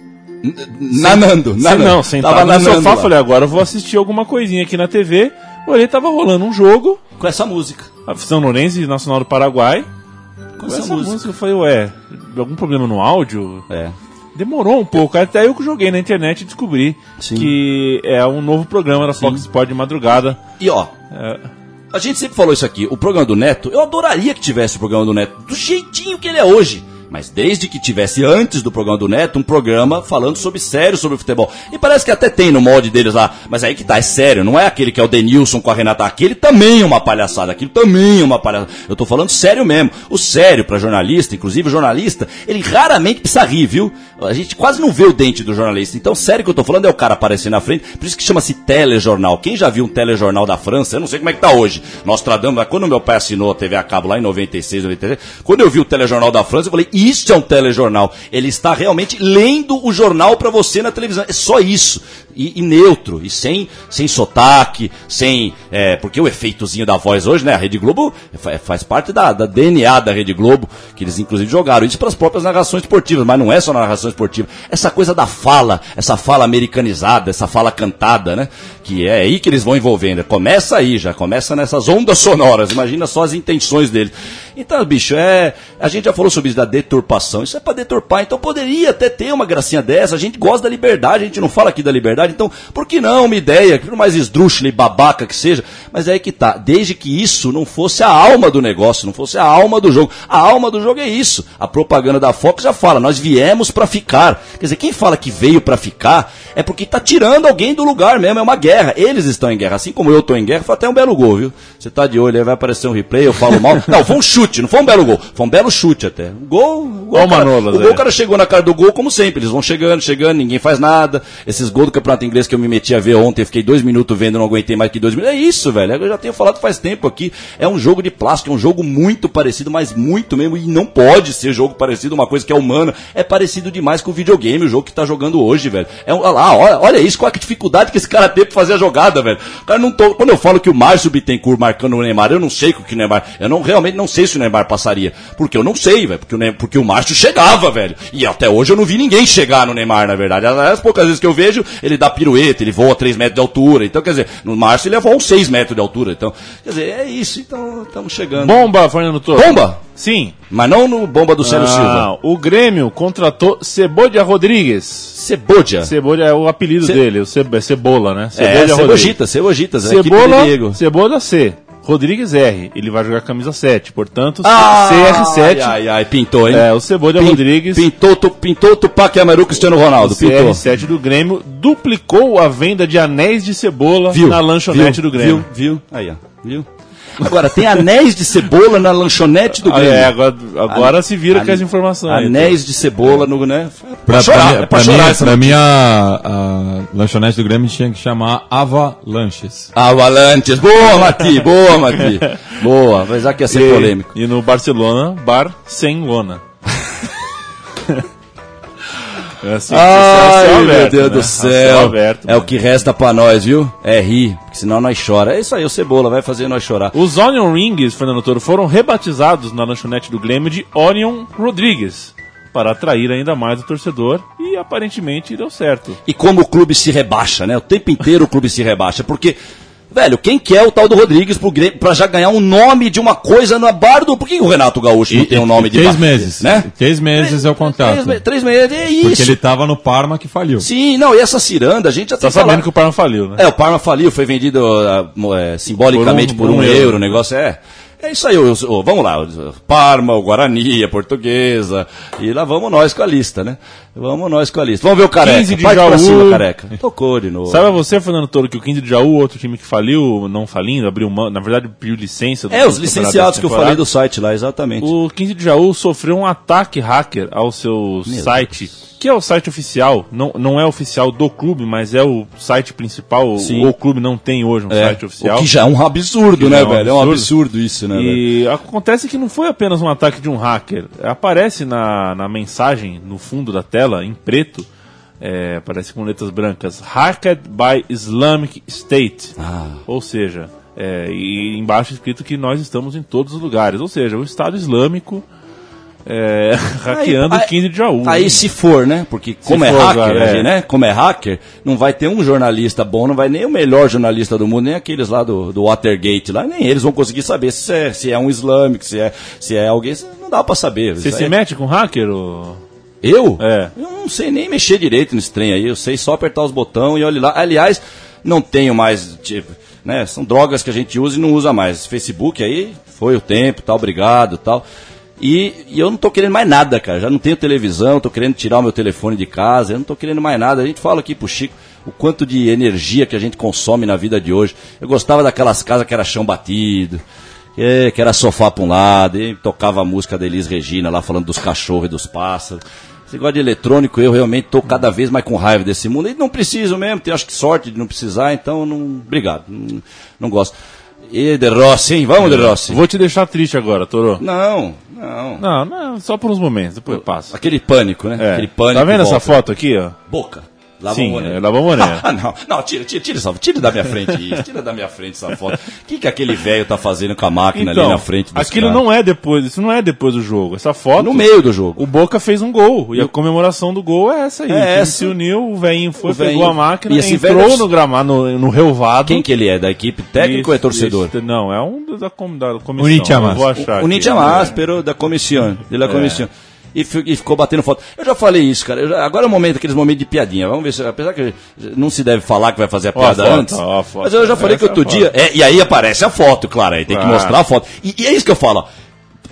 Nanando, nanando. não, sentado Tava no sofá, lá. falei, agora eu vou assistir alguma coisinha aqui na TV. Olhei, tava rolando um jogo, Com essa música. a São Lourenço e Nacional do Paraguai. Com Com essa, essa música. música, eu falei, ué, algum problema no áudio? É. Demorou um pouco, até eu que joguei na internet e descobri Sim. que é um novo programa da Fox Sport de madrugada. E ó, É, A gente sempre falou isso aqui, o programa do Neto, eu adoraria que tivesse o programa do Neto, do jeitinho que ele é hoje. Mas desde que tivesse antes do programa do Neto, um programa falando sobre sério sobre futebol. E parece que até tem no molde deles lá. Mas aí que tá, é sério. Não é aquele que é o Denilson com a Renata. Aquele também é uma palhaçada. Aquilo também é uma palhaçada. Eu tô falando sério mesmo. O sério para jornalista, inclusive o jornalista, ele raramente precisa rir, viu? A gente quase não vê o dente do jornalista. Então, sério que eu tô falando é o cara aparecer na frente. Por isso que chama-se telejornal. Quem já viu um telejornal da França, eu não sei como é que tá hoje. Mas quando meu pai assinou a TV a cabo lá em 96, 93, quando eu vi o telejornal da França, eu falei, isso é um telejornal. Ele está realmente lendo o jornal para você na televisão. É só isso. E, e, neutro, e sem, sem sotaque, sem. É, porque o efeitozinho da voz hoje, né? A Rede Globo faz parte da, da DNA da Rede Globo, que eles inclusive jogaram isso para as próprias narrações esportivas, mas não é só na narração esportiva. Essa coisa da fala, essa fala americanizada, essa fala cantada, né? Que é aí que eles vão envolvendo. Começa aí já, começa nessas ondas sonoras. Imagina só as intenções dele. Então, bicho, é. A gente já falou sobre isso da deturpação. Isso é para deturpar. Então poderia até ter uma gracinha dessa. A gente gosta da liberdade, a gente não fala aqui da liberdade. Então, por que não uma ideia, por mais esdrúxula e babaca que seja? Mas é aí que tá. Desde que isso não fosse a alma do negócio, não fosse a alma do jogo. A alma do jogo é isso. A propaganda da Fox já fala, nós viemos para ficar. Quer dizer, quem fala que veio para ficar é porque tá tirando alguém do lugar mesmo. É uma guerra. Eles estão em guerra. Assim como eu tô em guerra, foi até um belo gol, viu? Você tá de olho aí, vai aparecer um replay, eu falo mal. Não, foi um chute, não foi um belo gol. Foi um belo chute até. Um gol. Gol, Ó, cara, Manolas, o, gol é. o cara chegou na cara do gol, como sempre. Eles vão chegando, chegando, ninguém faz nada. Esses gols do campeonato inglês que eu me meti a ver ontem, fiquei dois minutos vendo, não aguentei mais que dois minutos. É isso, velho. Eu já tenho falado faz tempo aqui. É um jogo de plástico, é um jogo muito parecido, mas muito mesmo. E não pode ser jogo parecido, uma coisa que é humana. É parecido demais com o videogame, o jogo que tá jogando hoje, velho. É um, olha lá, olha, olha isso, qual a dificuldade que esse cara teve pra fazer a jogada, velho. O cara não tô, quando eu falo que o Márcio Bittencourt marcando o Neymar, eu não sei o que o Neymar. Eu não realmente não sei se o Neymar passaria. Porque eu não sei, velho. Porque o, Neymar, porque o Márcio chegava, velho. E até hoje eu não vi ninguém chegar no Neymar, na verdade. As poucas vezes que eu vejo, ele dá pirueta, ele voa 3 metros de altura. Então, quer dizer, no Márcio ele voa uns 6 metros de altura. Então, quer dizer, é isso. Então, estamos chegando. Bomba, Fernando Toro. Bomba! Sim. Mas não no bomba do Célio Silva. Ah, o Grêmio contratou Cebodia Rodrigues. Cebodia. Cebodia é o apelido Ce- dele, o Ce- é Cebola, né? É, Cebojita, Cebojitas. é a equipe de Cebola, Diego. Cebola C. Rodrigues R. Ele vai jogar camisa 7, portanto, Ah, CR7. Ai, ai, pintou, hein? É, o Cebola Pin- Rodrigues. Pintou, tu, pintou Tupac Amaru Cristiano Ronaldo. O Pintou. CR7 do Grêmio duplicou a venda de anéis de cebola Viu? na lanchonete viu, do Grêmio. Viu, viu? Aí, ó. Viu? Agora, tem anéis de cebola na lanchonete do Ah, Grêmio. é, agora, agora se vira com as informações. aí, Anéis de cebola no, né? Pra, chorar, pra, é pra, chorar mim, essa pra mim, a, a lanchonete do Grêmio tinha que chamar Avalanches. Avalanches. Boa, Mati, boa, Mati. Boa, mas já que ia ser E- polêmico. E no Barcelona, bar sem lona. É assim, Ai, céu meu aberto, Deus né? do A céu. aberto, é né? o que resta pra nós, viu? É rir, porque senão nós chora. É isso aí, o Cebola vai fazer nós chorar. Os Onion Rings, Fernando Toro, foram rebatizados na lanchonete do Grêmio de Onion Rodrigues. Para atrair ainda mais o torcedor e aparentemente deu certo. E como o clube se rebaixa, né? O tempo inteiro o clube se rebaixa. Porque, velho, quem quer o tal do Rodrigues pro Grêmio, pra já ganhar um nome de uma coisa na bar do. Por que o Renato Gaúcho não tem um nome de Três bar? meses. Né? Três meses é o contrato. Três, três meses, é isso. Porque ele tava no Parma que faliu. Sim, não, e essa ciranda, a gente já Tá sabendo falado- que o Parma faliu, né? É, o Parma faliu, foi vendido ah, é, simbolicamente por Por um, um- um euro, euro. o negócio é. É isso aí, o- o- vamos lá, Parma, o Guarani, a Portuguesa, e lá vamos nós com a lista, né? Vamos nós com a lista. Vamos ver o Careca, 15 de parte pra Jaú. cima, Careca. Tocou de novo. Sabe você, Fernando Toro, que o 15 de Jaú, outro time que faliu, não falindo, abriu mão, na verdade pediu licença. do É, os licenciados que eu falei do site lá, exatamente. O 15 de Jaú sofreu um ataque hacker ao seu Meu site, que é o site oficial, não, não é oficial do clube, mas é o site principal. Sim. O, o clube não tem hoje um É, site oficial. O que já é um absurdo, né, é um velho? É um absurdo. absurdo isso, né, velho? E acontece que não foi apenas um ataque de um hacker. Aparece na, na mensagem, no fundo da tela, em preto, é, aparece com letras brancas, Hacked by Islamic State. Ah. Ou seja, é, e embaixo escrito que nós estamos em todos os lugares. Ou seja, o Estado Islâmico é, hackeando Aí- o 15 de Jaú. Aí se for, né? Porque como é for, hacker, a é. né? Como é hacker, não vai ter um jornalista bom, não vai nem o melhor jornalista do mundo, nem aqueles lá do, do Watergate lá, nem eles vão conseguir saber se é, se é um islâmico, se é, se é alguém, não dá pra saber. Você se aí- mete com hacker? Ou... Eu? É. Eu não sei nem mexer direito nesse trem aí, eu sei só apertar os botões e olhe lá. Aliás, não tenho mais, tipo, né? São drogas que a gente usa e não usa mais. Facebook aí, foi o tempo, tal, obrigado, tal. E, e eu não tô querendo mais nada, cara. Já não tenho televisão, tô querendo tirar o meu telefone de casa, eu não tô querendo mais nada. A gente fala aqui pro Chico o quanto de energia que a gente consome na vida de hoje. Eu gostava daquelas casas que era chão batido, que, que era sofá pra um lado, e tocava a música da Elis Regina lá falando dos cachorros e dos pássaros. Esse negócio de eletrônico, eu realmente tô cada vez mais com raiva desse mundo. E não preciso mesmo, tenho acho que sorte de não precisar, então não. Obrigado. Não, não gosto. E De Rossi, hein? Vamos, De Rossi. Vou te deixar triste agora, Toro. Não, não. Não, não, só por uns momentos, depois passa. Aquele pânico, né? É. Aquele pânico. Tá vendo essa volta. foto aqui, ó? Boca. Lava Sim, Monet. é Lava. Ah, não, não, tira, tira, tira essa tira da minha frente isso, tira da minha frente essa foto. O que, que aquele velho tá fazendo com a máquina ali na frente dos aquilo caras? não é depois, isso não é depois do jogo. Essa foto, No meio do jogo. o Boca fez um gol. E a comemoração do gol é essa aí. É essa. se uniu, o velhinho foi, O velhinho- pegou a máquina, E esse entrou velho- no gramado, no, no relvado. Quem que ele é? Da equipe técnico ou é Isso, torcedor? isso, não, é um da, com- da comissão. Nietzsche eu Amas. vou achar O aqui. Nietzsche Maspero da comissão, della comissão. E, e ficou batendo foto. Eu já falei isso, cara. Eu já- agora é o momento, aqueles momentos de piadinha. Vamos ver se, apesar que não se deve falar que vai fazer a Ó a piada foto, antes. a foto. mas eu já falei que é a outro dia. é, e aí aparece a foto, claro. Aí tem que mostrar a foto. E, e é isso que eu falo.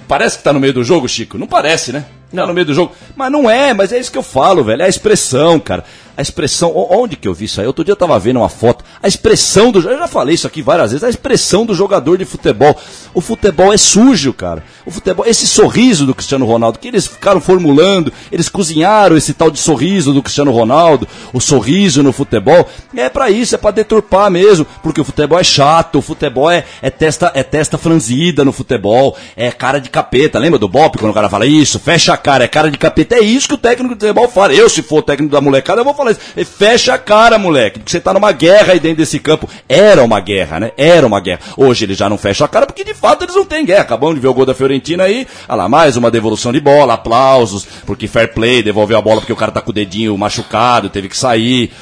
Parece que tá no meio do jogo, Chico? Não parece, né? Tá no meio do jogo. Mas não é, mas é isso que eu falo, velho. É a expressão, cara. A expressão. Onde que eu vi isso aí? Outro dia eu tava vendo uma foto. A expressão do. Eu já falei isso aqui várias vezes. A expressão do jogador de futebol. O futebol é sujo, cara. O futebol. Esse sorriso do Cristiano Ronaldo, que eles ficaram formulando, eles cozinharam esse tal de sorriso do Cristiano Ronaldo, o sorriso no futebol. É pra isso, é pra deturpar mesmo. Porque o futebol é chato, o futebol é, é, testa, é testa franzida no futebol, é cara de capeta. Lembra do Bop quando o cara fala isso? Fecha a cara, é cara de capeta. É isso que o técnico de futebol fala. Eu, se for o técnico da molecada, eu vou falar isso. E Fecha a cara, moleque, porque você tá numa guerra aí dentro desse campo. Era uma guerra, né? Era uma guerra. Hoje eles já não fecham a cara porque de fato eles não têm guerra. Acabamos de ver o gol da Fiorentina aí. Olha lá, mais uma devolução de bola, aplausos, porque fair play, devolveu a bola porque o cara tá com o dedinho machucado, teve que sair.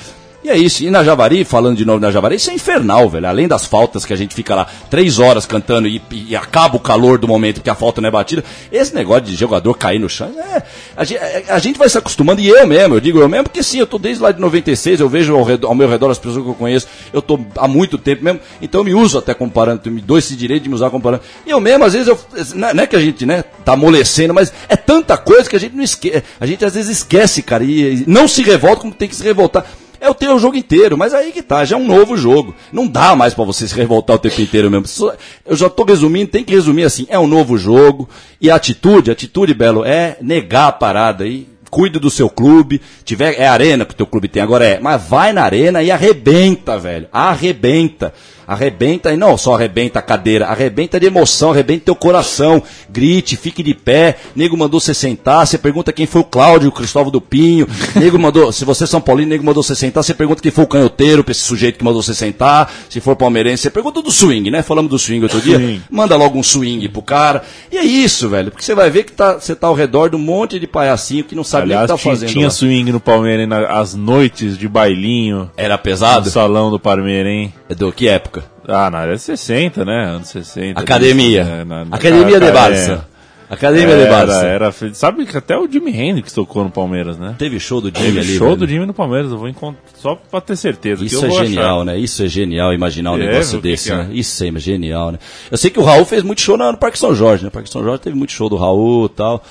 E é isso. E na Javari, falando de novo na Javari, isso é infernal, velho. Além das faltas que a gente fica lá três horas cantando e, e acaba o calor do momento porque a falta não é batida. Esse negócio de jogador cair no chão, é, a, gente, a gente vai se acostumando, e eu mesmo, eu digo eu mesmo, porque sim, eu tô desde lá de 96, eu vejo ao, redor- ao meu redor as pessoas que eu conheço, eu tô há muito tempo mesmo, então eu me uso até comparando, me dou esse direito de me usar comparando. E eu mesmo, às vezes, eu, não é- é que a gente, né, tá amolecendo, mas é tanta coisa que a gente não esquece, a gente às vezes esquece, cara, e não se revolta como tem que se revoltar. É o teu jogo inteiro, mas aí que tá, já é um novo jogo. Não dá mais pra você se revoltar o tempo inteiro mesmo. Eu já tô resumindo, tem que resumir assim, é um novo jogo. E a atitude, a atitude, Belo, é negar a parada aí. Cuide do seu clube. Tiver, é arena que o teu clube tem agora, é. Mas vai na arena e arrebenta, velho. Arrebenta. Arrebenta, e não só arrebenta a cadeira, arrebenta de emoção, arrebenta teu coração. Grite, fique de pé. Nego mandou você sentar, você pergunta quem foi o Cláudio, o Cristóvão do Pinho. Nego mandou, se você é São Paulino, nego mandou você sentar, você pergunta quem foi o canhoteiro pra esse sujeito que mandou você sentar. Se for palmeirense, você pergunta do swing, né? Falamos do swing outro dia. Sim. Manda logo um swing pro cara. E é isso, velho. Porque você vai ver que tá, você tá ao redor de um monte de palhacinho que não sabe nem o Aliás, que tá fazendo. tinha lá. swing no Palmeiras às noites de bailinho. Era No pesado? salão do Palmeiras, hein? Do que época? Ah, na área 60, né? Anos 60. Academia. É, na- na- Academia de é. Barça. Academia de Era, Barça. era, sabe que até o Jimi Hendrix tocou no Palmeiras, né? Teve show do Jimmy Teve ali. show velho. do Jimmy no Palmeiras, eu vou encontrar só pra ter certeza. que Isso é genial, achar. né? Isso é genial imaginar um É, negócio desse, é? né? Isso é genial, né? Eu sei que o Raul fez muito show no Parque São Jorge, né? O Parque São Jorge teve muito show do Raul e tal.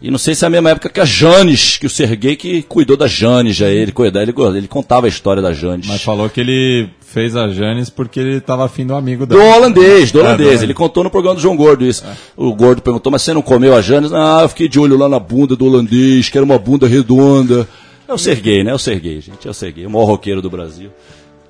E não sei se é a mesma época que a Janes, que o Serguei que cuidou da Janes, já ele, cuidou, ele, ele contava a história da Janes. Mas falou que ele fez a Janis porque ele tava afim do amigo Do dela. holandês, do É, holandês. do- Ele contou no programa do João Gordo isso. O Gordo perguntou, mas você não comeu a Janes? Ah, eu fiquei de olho lá na bunda do holandês, que era uma bunda redonda. É o Serguei, né? É o Serguei, gente. É o Serguei, o maior roqueiro do Brasil.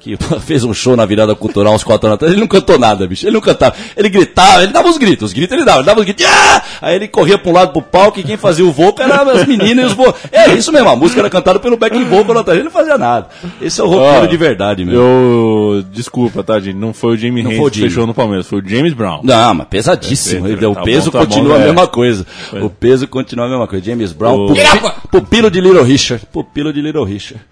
Que fez um show na virada cultural uns quatro anos atrás. Ele não cantou nada, bicho. Ele não cantava. Ele gritava, ele dava os gritos. Os gritos ele dava. Ele dava os gritos. Ah! Aí ele corria pra um lado pro palco e quem fazia o vocal eram as meninas e os vo... É isso mesmo, a música era cantada pelo back vocal lá atrás. Ele não fazia nada. Esse é o roqueiro Ó, de verdade mesmo. Eu. Desculpa, tá, gente? Não foi o Jimmy o que fechou no Palmeiras, foi o James Brown. Não, mas pesadíssimo. Ele- o tá peso bom, tá continua bom, a é. mesma coisa. O peso continua a mesma coisa. James Brown, O- pupi- pupilo de Little Richard. Pupilo de Little Richard.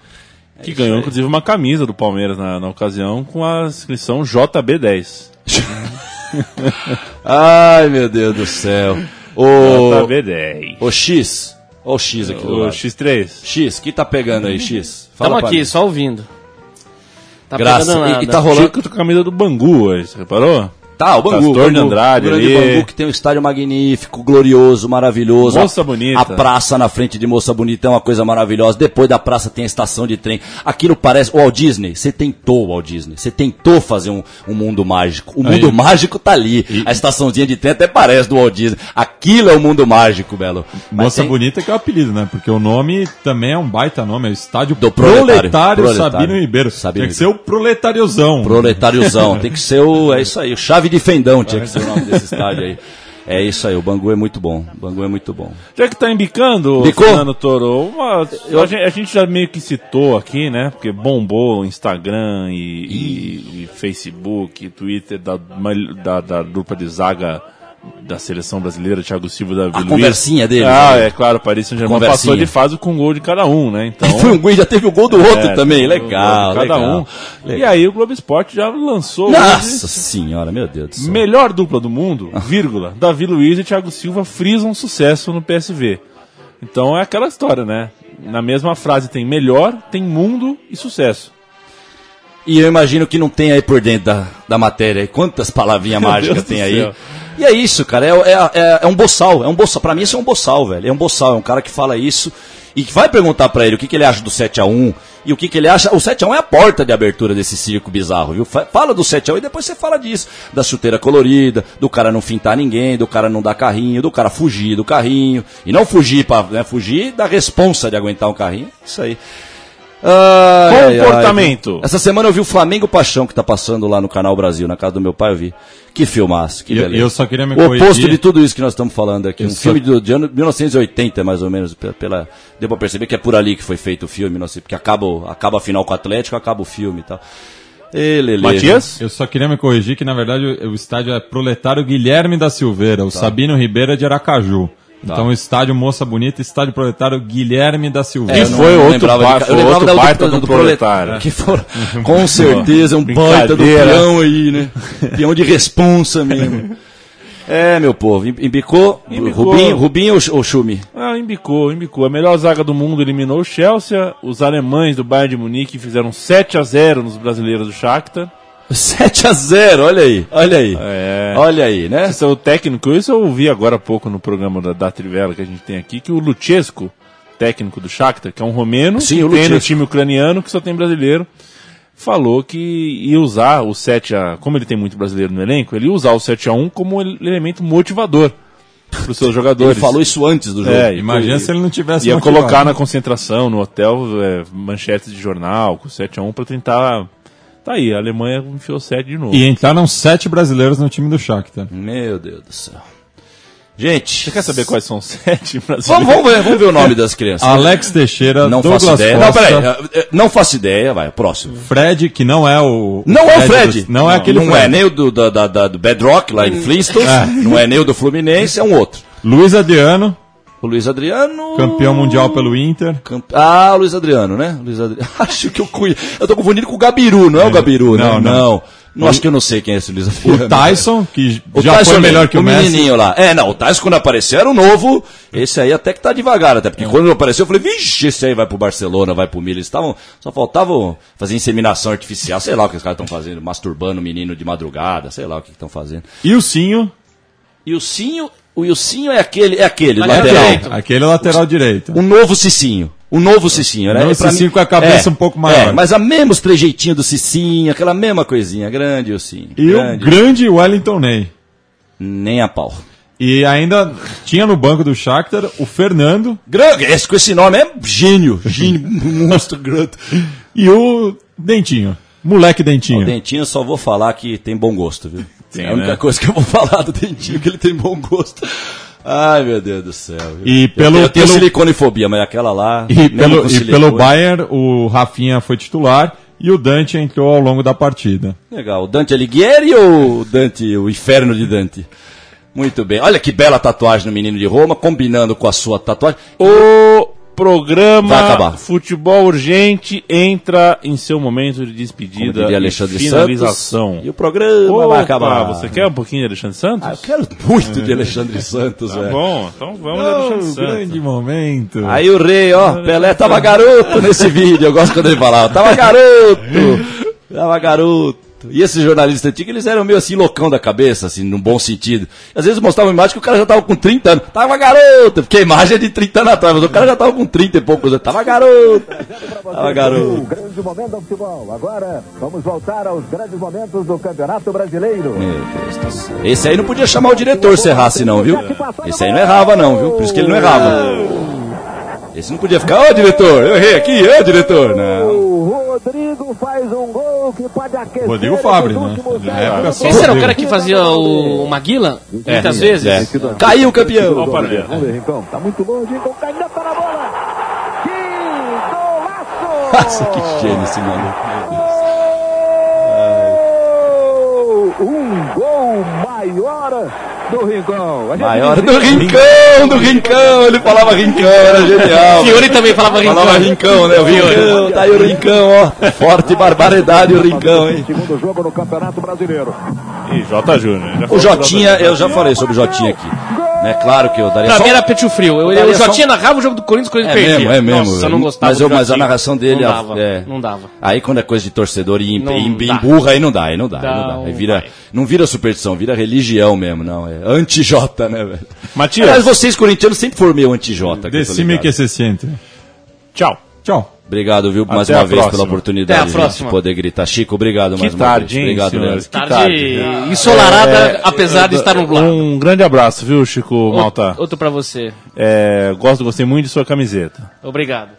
Que ganhou, inclusive, uma camisa do Palmeiras na, na ocasião com a inscrição JB10. Ai, meu Deus do céu. O, JB10. o X. Olha o X aqui do O lado. X3. X, que tá pegando aí, X? Estamos pra aqui, mim. só ouvindo. Tá Graça. pegando E- nada. e tá rolando- Chico com a camisa do Bangu hoje, você reparou? Tá, o Bangu. Castor de Andrade o grande ali. Bangu que tem um estádio magnífico, glorioso, maravilhoso. Moça Bonita. A praça na frente de Moça Bonita é uma coisa maravilhosa. Depois da praça tem a estação de trem. Aquilo parece. O Walt Disney, você tentou, Walt Disney. Você tentou fazer um, um mundo mágico. O mundo Aí. mágico tá ali. A estaçãozinha de trem até parece do Walt Disney. Aquilo é o mundo mágico, Belo. Mas Moça tem- Bonita que é o apelido, né? Porque o nome também é um baita nome, é o Estádio Do proletário. Proletário. Sabino Ribeiro. Sabino Tem que ser o proletáriozão. Proletáriozão. tem que ser o. É isso aí. O Chave de Fendão tinha que ser o nome desse estádio aí. É isso aí. O Bangu é muito bom. O Bangu é muito bom. Já que tá embicando? Fernando Toro, uma- a, gente, a gente já meio que citou aqui, né? Porque bombou o Instagram e, e- e Facebook, Twitter da, da, da dupla de zaga da seleção brasileira, Thiago Silva e Davi A Luiz. conversinha deles, Ah, né? é claro, o Paris Saint-Germain passou de fase com um gol de cada um, né? Então, Foi um gol já teve o gol do outro é, também. um Legal, de cada legal. um. E aí o Globo Esporte já lançou Nossa senhora, meu Deus do céu. melhor dupla do mundo, vírgula, Davi Luiz e Thiago Silva frisam sucesso no PSV. Então é aquela história, né? Na mesma frase tem melhor, tem mundo e sucesso. E eu imagino que não tem aí por dentro da, da matéria. Quantas palavrinhas mágicas tem aí. céu. E é isso, cara. É, é, é, é um boçal. É um boçal. Pra mim isso é um boçal, velho. É um boçal. É um cara que fala isso e que vai perguntar pra ele o que, que ele acha do 7x1 e o que, que ele acha. O 7x1 é a porta de abertura desse circo bizarro, viu? Fa- Fala do 7x1 e depois você fala disso. Da chuteira colorida, do cara não fintar ninguém, do cara não dar carrinho, do cara fugir do carrinho. E não fugir pra né, fugir da responsa de aguentar um carrinho. Isso aí. Ai, Comportamento. ai. Essa semana eu vi o Flamengo Paixão que tá passando lá no Canal Brasil, na casa do meu pai, eu vi. Que filmaço, que E eu- beleza. eu só queria me O oposto corrigir. de tudo isso que nós estamos falando aqui. Eu Um só- filme do, de ano 1980, mais ou menos. Pela, deu pra perceber que é por ali que foi feito o filme, não sei, porque acaba, acaba a final com o Atlético, acaba o filme e tal. Lelê. Matias? Eu só queria me corrigir que, na verdade, o, o estádio é Proletário Guilherme da Silveira, Tá. o Sabino Ribeiro é de Aracaju. Então, o estádio Moça Bonita, estádio Proletário Guilherme da Silveira. E eu não- foi outro lembrava ba- de- foi eu lembrava outro baita do, proletário. Que for, com certeza, um baita do peão aí, né? Peão de responsa mesmo. É, meu povo, embicou, Embicou. Rubinho, Rubinho ou, ou Chumi? Ah, embicou, embicou. A melhor zaga do mundo eliminou o Chelsea. Os alemães do Bayern de Munique fizeram 7 a 0 nos brasileiros do Shakhtar. 7 a 0 olha aí, olha aí. É. Olha aí, né? Esse é o técnico, isso eu ouvi agora há pouco no programa da, da Trivela que a gente tem aqui, que o Luchesco, técnico do Shakhtar, que é um romeno, Sim, que o tem no time ucraniano, que só tem brasileiro, falou que ia usar o 7 a como ele tem muito brasileiro no elenco, ele ia usar o 7 a 1 como ele- elemento motivador para os seus Ele jogadores. falou isso antes do jogo. É, e- Imagina se ele não tivesse Ia motivado. colocar na concentração, no hotel, é, manchetes de jornal, com 7 a 1 para tentar... Tá aí, a Alemanha enfiou 7 de novo. E entraram sete brasileiros no time do Shakhtar. Meu Deus do céu. Gente, Você quer saber quais são os 7 brasileiros? vamos, vamos ver, vamos ver o nome das crianças. Alex Teixeira, não Douglas faço ideia. Não, Costa, peraí, eh, eh, não faço ideia, vai, próximo. Fred, que não é o... Não é o Fred. do- não é aquele Não Fred. é nem o do, da, da- da- do Bedrock, lá em Flintstones. Não é nem o do Fluminense, é um outro. Luiz Adriano, O Luiz Adriano. campeão mundial pelo Inter. Camp- Ah, o Luiz Adriano, né? Luiz Adriano. Acho que eu conheço. Eu tô confundindo com o Gabiru, não é o Gabiru, Não, né? não. Não. Não, acho que eu não sei quem é esse Luiz Adriano. O Tyson, que O já Tyson foi mesmo, melhor que o, Messi. menininho lá. É, não, o Tyson quando apareceu era o novo. Esse aí até que tá devagar, até porque quando ele apareceu eu falei, vixe, esse aí vai pro Barcelona, vai pro Milan. Estavam, só faltavam fazer inseminação artificial, sei lá o que os caras estão fazendo, masturbando o menino de madrugada, sei lá o que estão fazendo. E o Sinho, E o Cinho, o Ilcinho é aquele, é aquele, Lateral lateral. direito. aquele lateral direito. Um novo Cicinho. O novo Cicinho, né? Novo É, Cicinho mim- com a cabeça um pouco maior. É, mas a mesmo os trejeitinhos do Cicinho, aquela mesma coisinha, grande o Cicinho. E grande. o grande Wellington Ney. Nem a pau. E ainda tinha no banco do Shakhtar o Fernando Grande, esse, com esse nome é gênio. Gênio, monstro grande. e o Dentinho. Moleque Dentinho. O Dentinho eu só vou falar que tem bom gosto, viu? Tem, é a única né? coisa que eu vou falar do Dentinho, que ele tem bom gosto. Ai, meu Deus do céu. E pelo- tenho- eu tenho pelo- siliconefobia, mas aquela lá... E pelo, e pelo Bayern, o Rafinha foi titular e o Dante entrou ao longo da partida. Legal. O Dante Alighieri ou o Dante, o inferno de Dante? Muito bem. Olha que bela tatuagem no menino de Roma, combinando com a sua tatuagem. O programa. Futebol Urgente entra em seu momento de despedida e Alexandre finalização. Santos. E o programa Opa, vai acabar. Você quer um pouquinho de Alexandre Santos? Ah, eu quero muito de Alexandre Santos, Tá velho. bom, então vamos de Alexandre Santos. grande momento. Aí o rei, ó, Pelé tava garoto nesse vídeo. Eu gosto quando ele falava, tava garoto, tava garoto. E esses jornalistas antigos, eles eram meio assim loucão da cabeça, assim, num bom sentido. Às vezes mostravam uma imagem que o cara já tava com 30 anos. Tava garoto, porque a imagem é de 30 anos atrás, mas o cara já tava com 30 e poucos anos. Tava garoto. Tava garoto. Grande momento do futebol. Agora vamos voltar aos grandes momentos do Campeonato Brasileiro. Meu Deus do céu. Esse aí não podia chamar o diretor se errasse, não, viu? Esse aí não errava, não, viu? Por isso que ele não errava. Esse não podia ficar, ô diretor, eu errei aqui, ô diretor. Não. O Rodrigo faz um gol que pode aquecer. Rodrigo Fabre, né? só Esse era o Rodrigo. cara que fazia o, o Maguila? Muitas vezes? É. Caiu o campeão. Olha o Parmeira. Vamos ver, Rincão. Tá muito longe, Rincão. Ainda tá na bola. Que golaço! Nossa, que gênio esse maluco. meu Deus. Gol! Um gol maior do Rincão. A Maior do Rincão, do Rincão. Ele falava Rincão, era genial. Fiore também falava Rincão. Falava Rincão, né? O Rincão, tá aí o Rincão, ó. Forte barbaridade o Rincão, hein? Segundo jogo no Campeonato Brasileiro. E J. Júnior. já O Jotinha, eu já falei sobre o Jotinha aqui. Né? Claro que eu daria Pra só... mim era peito frio. Eu, eu, eu só já um- tinha narrava o jogo do Corinthians, o Corinthians É perdia. mesmo, é mesmo. Nossa, eu não gostava mas, eu, mas a narração dele... Não a- dava, é. não dava. Aí quando é coisa de torcedor e, Não dá. emburra, aí não dá, aí não dá, aí não dá. Não Aí vira, vai. não vira superstição, vira religião mesmo, não. É anti-Jota, né, velho? Matias. Aliás, vocês corintianos sempre foram meio tô Decime que se siente. Tchau. Tchau. Obrigado, viu, mais Até uma vez próxima. pela oportunidade Até a de poder gritar. Chico, obrigado Que mais uma tarde, vez. hein, Obrigado, senhores? Que Tarde tarde. ensolarada, É, apesar de estar nublado. Um grande abraço, viu, Chico Malta? Outro pra você. É, gosto, gostei muito de sua camiseta. Obrigado.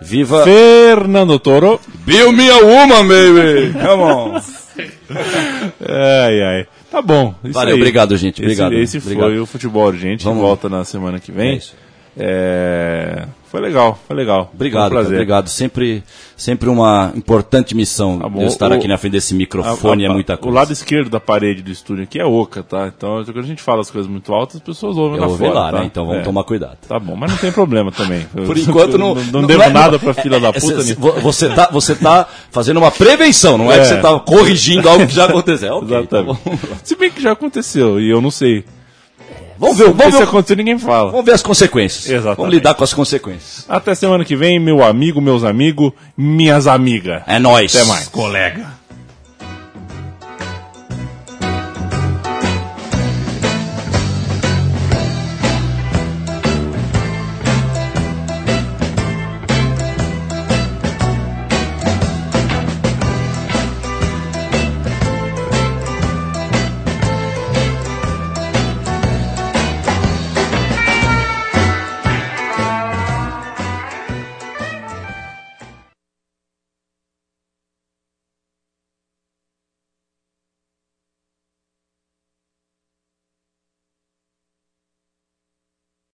Viva Fernando Toro. Bill Me a Woman, baby! Come on! Ai, ai. Tá bom. isso Valeu, aí. obrigado, gente. Obrigado. Esse, esse Obrigado. foi o Futebol Urgente. Vamos. Volta na semana que vem. É isso. É, Foi legal, foi legal. Obrigado, Foi um obrigado. Sempre, sempre uma importante missão Tá bom. eu estar O- aqui na frente desse A- microfone a- é muita O coisa. lado esquerdo da parede do estúdio aqui é oca, tá? Então, quando a gente fala as coisas muito altas, as pessoas ouvem Eu lá fora, lá, tá? né? Então vamos É. tomar cuidado. Tá bom, mas não tem problema também. Por enquanto não. Não, devo é- nada pra filha da é- puta. cê- Você tá, você tá fazendo uma prevenção, não é, É. que você tá corrigindo algo que já aconteceu. Ok, tá Exatamente. bom. Se bem que já aconteceu e eu não sei. Vamos ver, vamos se ver, acontecer, ninguém fala. vamos ver as consequências. Exatamente. Vamos lidar com as consequências. Até semana que vem, meu amigo, meus amigos, minhas amigas. É nóis. Até mais. Colega.